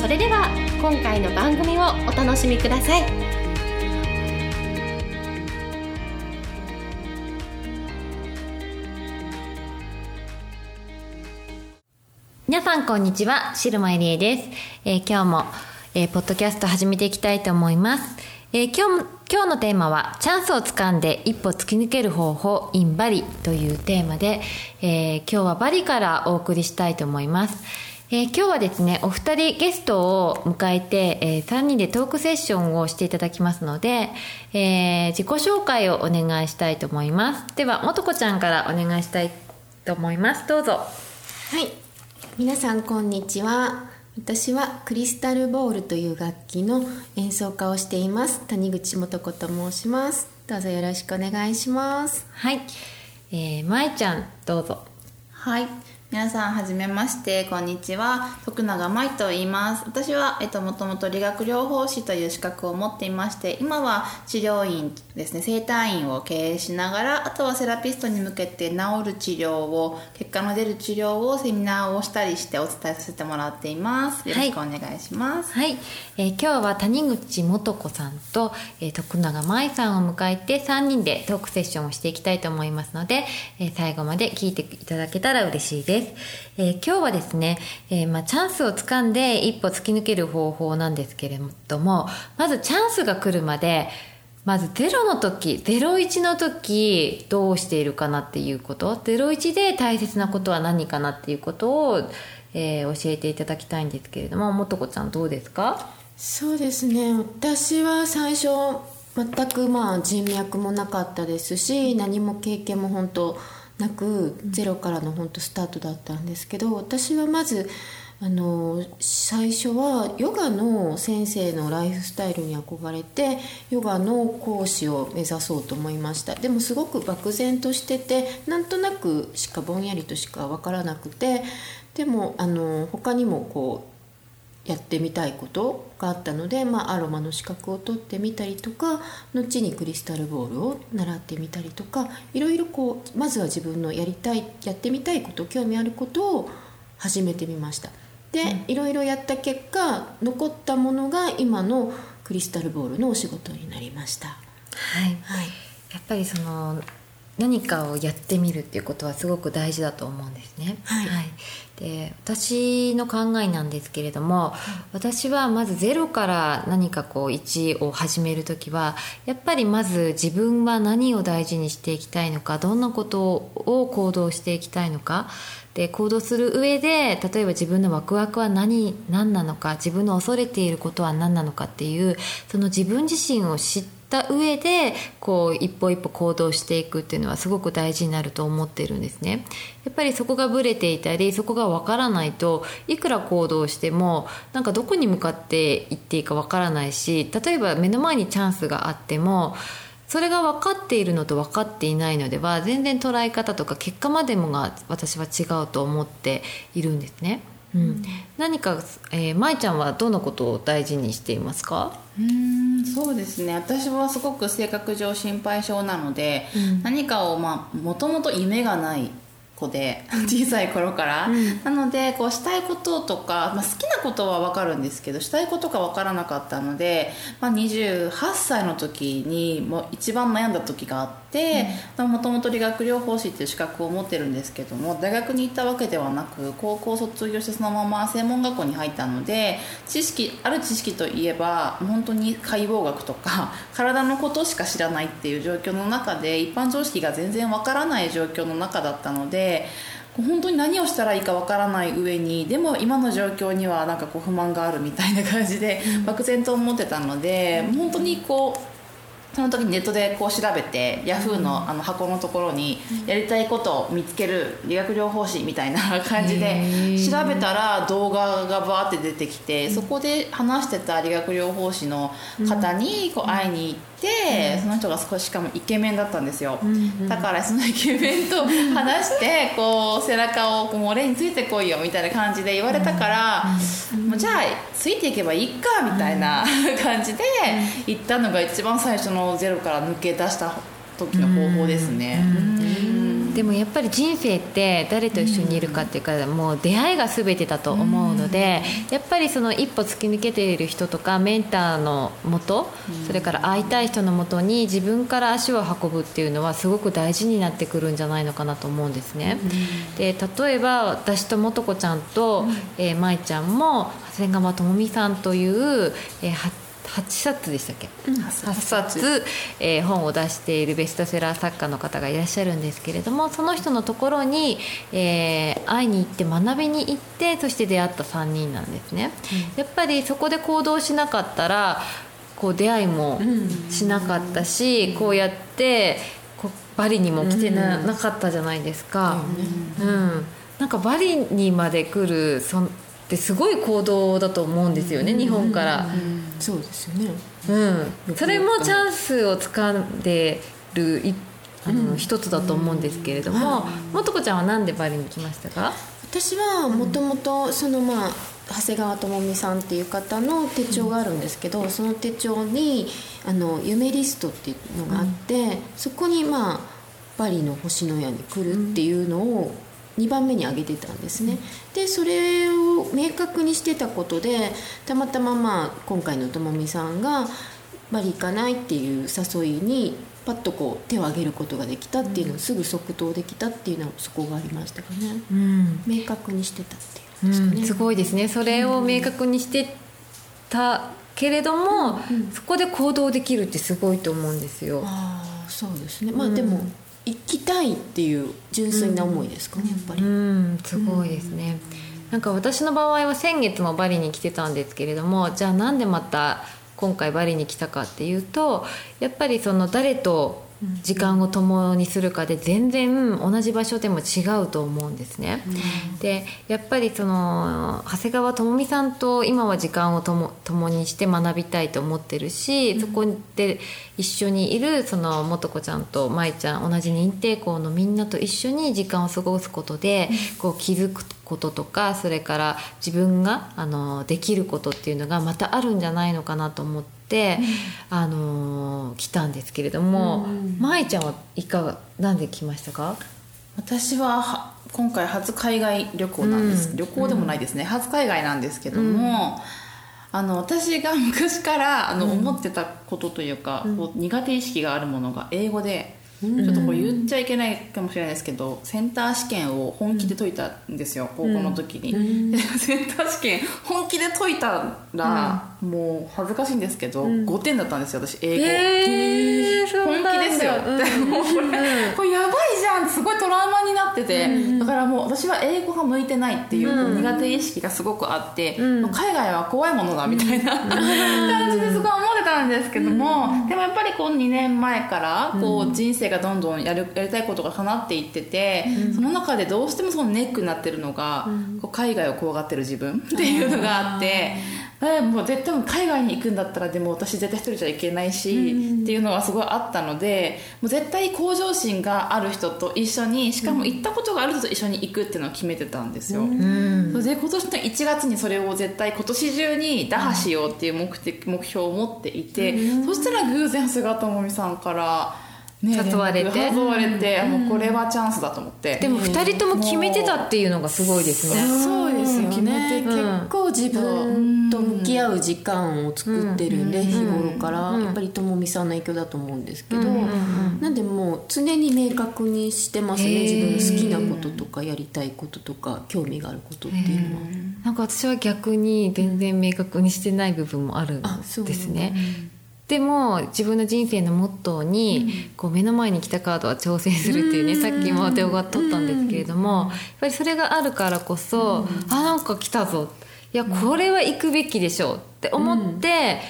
それでは今回の番組をお楽しみください皆さんこんにちは、シルマエリエです。えー、今日も、えー、ポッドキャスト始めていきたいと思います。えー、今日今日のテーマはチャンスをつかんで一歩突き抜ける方法 in バリというテーマで、えー、今日はバリからお送りしたいと思います。えー、今日はですね、お二人ゲストを迎えて、えー、3人でトークセッションをしていただきますので、えー、自己紹介をお願いしたいと思います。では、もとこちゃんからお願いしたいと思います。どうぞ。はい。皆さん、こんにちは。私はクリスタルボールという楽器の演奏家をしています谷口素子と申しますどうぞよろしくお願いしますはい、えー、まえちゃんどうぞはい皆さんはじめましてこんにちは。徳永舞と言います。私は、えっと、もともと理学療法士という資格を持っていまして今は治療院ですね。整体院を経営しながらあとはセラピストに向けて治る治療を結果の出る治療をセミナーをしたりしてお伝えさせてもらっています。よろしくお願いします。はい、はい、えー、今日は谷口素子さんと、えー、徳永舞さんを迎えて3人でトークセッションをしていきたいと思いますので、えー、最後まで聞いていただけたら嬉しいですです。えー、今日はですね、えー、まあ、チャンスをつかんで一歩突き抜ける方法なんですけれども、まずチャンスが来るまで、まず0の時、01の時、どうしているかなっていうこと、01で大切なことは何かなっていうことを、えー、教えていただきたいんですけれども、もとこちゃんどうですか？そうですね、私は最初、全くまあ人脈もなかったですし、何も経験も本当、なくゼロからの本当スタートだったんですけど私はまずあの最初はヨガの先生のライフスタイルに憧れてヨガの講師を目指そうと思いました。でもすごく漠然としててなんとなくしかぼんやりとしか分からなくてでもあの他にもこうやってみたいことがあったので、まあ、アロマの資格を取ってみたりとか後にクリスタルボールを習ってみたりとかいろいろこうまずは自分のやりたいやってみたいこと興味あることを始めてみました。で、うん、いろいろやった結果残ったものが今のクリスタルボールのお仕事になりました。はい、はい、やっぱりその何かをやってみるっていうことはすごく大事だと思うんですね。はい、はい、で私の考えなんですけれども、私はまずゼロから何かこう1を始める時はやっぱりまず自分は何を大事にしていきたいのかどんなことを行動していきたいのか。で行動する上で例えば自分のワクワクは何何なのか自分の恐れていることは何なのかっていうその自分自身を知ってった上でこう一歩一歩行動していくっていうのはすごく大事になると思ってるんですねやっぱりそこがブレていたりそこがわからないといくら行動してもなんかどこに向かっていっていいかわからないし例えば目の前にチャンスがあってもそれが分かっているのと分かっていないのでは全然捉え方とか結果までもが私は違うと思っているんですね。うん、何か、えー、舞ちゃんはどのことを大事にしていますか？うんそうですね。私はすごく性格上心配性なので、うん、何かをまあもともと夢がない子で 小さい頃から、うん、なのでこうしたいこととか、まあ、好きなことは分かるんですけどしたいことが分からなかったので、まあ、28歳の時にもう一番悩んだ時があってもともと理学療法士っていう資格を持ってるんですけども大学に行ったわけではなく高校卒業してそのまま専門学校に入ったので知識ある知識といえば本当に解剖学とか 体のことしか知らないっていう状況の中で一般常識が全然分からない状況の中だったので。本当に何をしたらいいかわからない上にでも今の状況にはなんかこう不満があるみたいな感じで漠然と思ってたので本当にこうその時にネットでこう調べて、ヤフーのあの箱のところにやりたいことを見つける理学療法士みたいな感じで調べたら動画がバーって出てきて、そこで話してた理学療法士の方にこう会いに行って。その人が少ししかもイケメンだったんですよ、だからそのイケメンと 話してこう背中をこう俺についてこいよみたいな感じで言われたから、もうじゃあついていけばいいかみたいな感じで行ったのが一番最初のゼロから抜け出した時の方法ですね。でもやっぱり人生って誰と一緒にいるかっていうか、もう出会いが全てだと思うので、やっぱりその一歩突き抜けている人とかメンターのもと、それから会いたい人のもとに自分から足を運ぶっていうのはすごく大事になってくるんじゃないのかなと思うんですね。で例えば私と素子ちゃんと、えー、舞ちゃんも長谷川智美さんという、えー、8冊でしたっけ、うん、8冊、えー、本を出しているベストセラー作家の方がいらっしゃるんですけれどもその人のところに、えー、会いに行って学びに行ってそして出会った3人なんですね、うん、やっぱりそこで行動しなかったらこう出会いもしなかったし、うん、こうやってこバリにも来てな,、なかったじゃないですか、うん。なんかバリにまで来るそってすごい行動だと思うんですよね、日本から。そうですよね、うん、それもチャンスをつかんでるあの、一つだと思うんですけれども、もとこちゃんは何でバリに来ましたか？私はもともとそのまあ長谷川智美さんっていう方の手帳があるんですけど、その手帳にあの夢リストっていうのがあって、そこにまあバリの星のやに来るっていうのを2番目に挙げてたんですね。でそれを明確にしてたことでたまたままあ今回のともみさんがバリ行かないっていう誘いにパッとこう手を挙げることができたっていうのをすぐ即答できたっていうのはそこがありましたかね、うん、明確にしてたっていうですかね、うん、すごいですね。それを明確にしてたけれども、うん、そこで行動できるってすごいと思うんですよ。ああそうですね。まあでも、行きたいっていう純粋な思いですか？ね、やっぱり、うん、すごいですね、なんか私の場合は先月もバリに来てたんですけれどもじゃあなんでまた今回バリに来たかっていうとやっぱりその誰と時間を共にするかで全然同じ場所でも違うと思うんですね。うん、でやっぱりその長谷川智美さんと今は時間をとも共にして学びたいと思ってるし、うん、そこで一緒にいるその素子ちゃんと舞ちゃん同じ認定校のみんなと一緒に時間を過ごすことで、こう気づくこととかそれから自分があのできることっていうのがまたあるんじゃないのかなと思って。、あの来たんですけれども、舞ちゃんはいかがなんで来ましたか？私は今回初海外旅行なんです、うん、旅行でもないですね、うん、初海外なんですけども、うん、あの私が昔からあの思ってたことというか、こう苦手意識があるものが英語でちょっとこれ言っちゃいけないかもしれないですけどセンター試験を本気で解いたんですよ、高校の時に、センター試験本気で解いたら、もう恥ずかしいんですけど、うん、5点だったんですよ私英語、えー、本気ですよ、うん、でもこれこれやばいじゃんすごいトラウマになってて、うん、だからもう私は英語が向いてないっていう苦手意識がすごくあって、海外は怖いものだみたいな、感じですごい思ってたんですけども、でもやっぱりこう2年前からこう人生がどんどんやるやりたいことが叶っていってて、その中でどうしてもそのネックになってるのが、こう海外を怖がってる自分 っていうのがあって。えもう絶対海外に行くんだったらでも私絶対一人じゃいけないし、うん、っていうのはすごいあったのでもう絶対向上心がある人と一緒にしかも行ったことがある人と一緒に行くっていうのを決めてたんですよ、うん、で今年の1月にそれを絶対今年中に打破しようっていう目的目標を持っていて、うん、そしたら偶然菅智美さんからね、誘われて。誘われて、うん、もうこれはチャンスだと思って。でも2人とも決めてたっていうのがすごいですね。そうですよね、結構自分と向き合う時間を作ってるんで、日頃から、やっぱりともみさんの影響だと思うんですけど、なんでもう常に明確にしてますね。自分の好きなこととかやりたいこととか興味があることっていうのは。なんか私は逆に全然明確にしてない部分もあるんですね、でも自分の人生のモットーに、こう目の前に来たカードは挑戦するっていうね、さっきも動画撮ったんですけれども、やっぱりそれがあるからこそ、あなんか来たぞ。いやこれは行くべきでしょうって思って、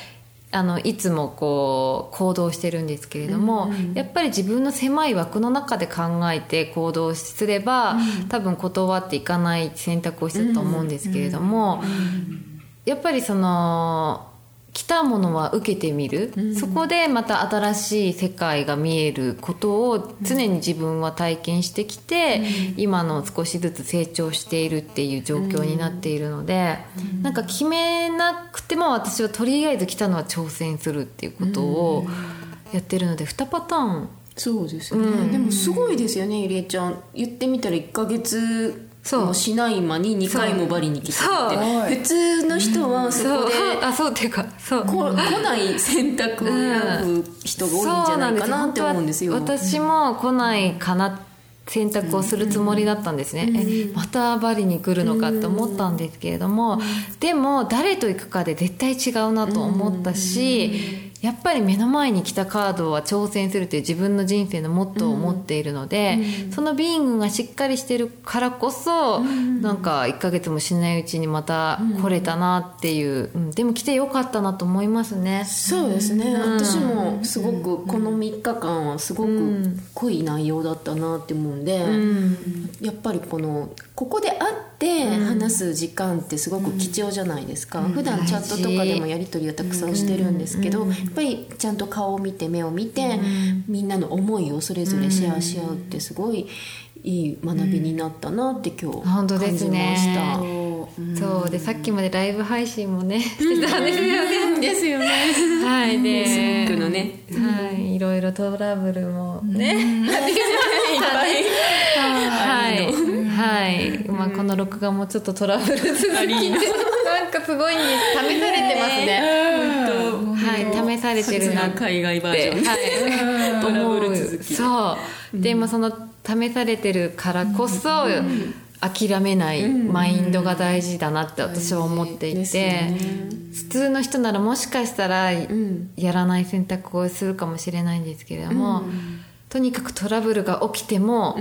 あのいつもこう行動してるんですけれども、やっぱり自分の狭い枠の中で考えて行動すれば、多分断っていかない選択をしてたと思うんですけれども、やっぱりその来たものは受けてみる、うん、そこでまた新しい世界が見えることを常に自分は体験してきて、うん、今の少しずつ成長しているっていう状況になっているので、うん、なんか決めなくても私はとりあえず来たのは挑戦するっていうことをやってるので2パターン。そうですよね、うん、でもすごいですよねゆりえちゃん。言ってみたら1か月もしない間に2回もバリに来たって。普通の人はそこであそうっていうかそう。来ない選択を選ぶ人が多いんじゃないかなって思うんですよ。私も来ないかな選択をするつもりだったんですね、えまたバリに来るのかって思ったんですけれども、でも誰と行くかで絶対違うなと思ったし、やっぱり目の前に来たカードは挑戦するという自分の人生のモットーを持っているので、うん、そのビーイングがしっかりしてるからこそ、うん、なんか1ヶ月もしないうちにまた来れたなっていう、うん、でも来てよかったなと思いますね。そうですね、私もすごくこの3日間はすごく濃い内容だったなって思うんで、やっぱりこのここで会って話す時間ってすごく貴重じゃないですか、うん、普段チャットとかでもやり取りをたくさんしてるんですけど、やっぱりちゃんと顔を見て目を見て、みんなの思いをそれぞれシェアし合うってすごいいい学びになったなって今日感じました。ね、そう。でさっきまでライブ配信もねしてたんですよね。ですよね。はい。で、のね、はい。いろいろトラブルもね、いっぱい。はいはい、まあ、この録画もちょっとトラブル続きで。なんかすごい試されてますね。はい。試されてるな海外バージョン、はい、トラブル続き。そう、で、まあ、その試されてるからこそ、諦めないマインドが大事だなって私は思っていて、普通の人ならもしかしたらやらない選択をするかもしれないんですけれども、とにかくトラブルが起きても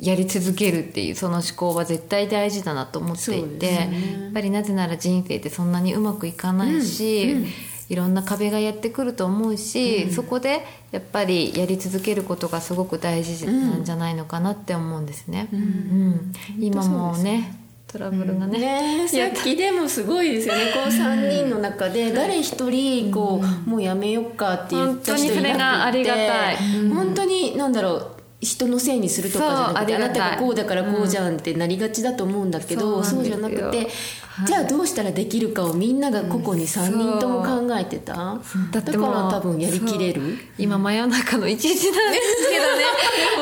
やり続けるっていうその思考は絶対大事だなと思っていて、ね、やっぱりなぜなら人生ってそんなにうまくいかないし、うん。うん、いろんな壁がやってくると思うし、うん、そこでやっぱりやり続けることがすごく大事なんじゃないのかなって思うんですね。うん。今もねトラブルがね,、ね。さっきでもすごいですよね。こう3人の中で誰一人こう、もうやめよっかって言った人いなくて。本当にそれがありがたい、本当になんだろう人のせいにするとかじゃなくてあなたがこうだからこうじゃんってなりがちだと思うんだけど、うん、そうじゃなくてじゃあどうしたらできるかをみんなが個々に3人とも考えてた、だから多分やりきれる？今真夜中の1時なんですけどね。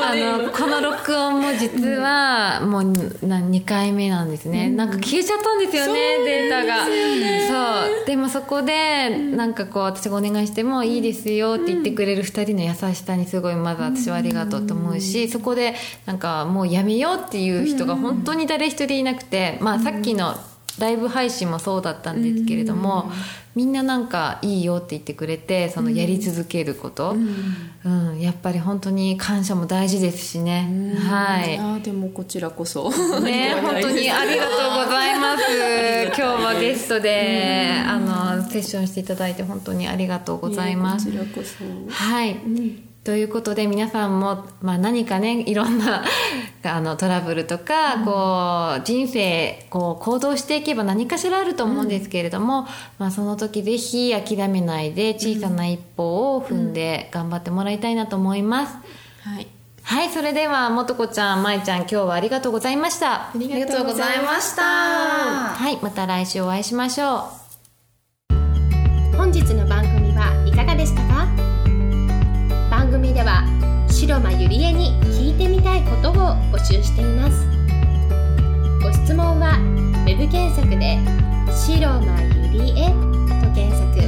あのこの録音も実はもう2回目なんですね、うん、なんか消えちゃったんですよねデータが。そう。でもそこでなんかこう私がお願いしてもいいですよって言ってくれる2人の優しさにすごいまず私はありがとうと思うしそこでなんかもうやめようっていう人が本当に誰一人いなくてまあさっきのライブ配信もそうだったんですけれども、みんななんかいいよって言ってくれてそのやり続けること、うん、うん、やっぱり本当に感謝も大事ですしね、はい、あでもこちらこそ。ね 本当にありがとうございます。今日はゲストであのセッションしていただいて本当にありがとうございます。こちらこそ。はい、うんということで皆さんも、まあ、何かねいろんな あのトラブルとか、うん、こう人生こう行動していけば何かしらあると思うんですけれども、うん、まあ、その時ぜひ諦めないで小さな一歩を踏んで頑張ってもらいたいなと思います。はいはい、それでは、もとこちゃん、まいちゃん、今日はありがとうございました。ありがとうございました。はい、また来週お会いしましょう。本日の番白間ゆりえに聞いてみたいことを募集しています。ご質問は web 検索で「白間ゆりえ」と検索。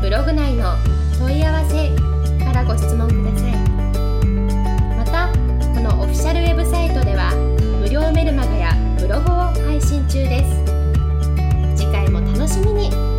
ブログ内の問い合わせからご質問ください。またこのオフィシャルウェブサイトでは無料メルマガやブログを配信中です。次回も楽しみに。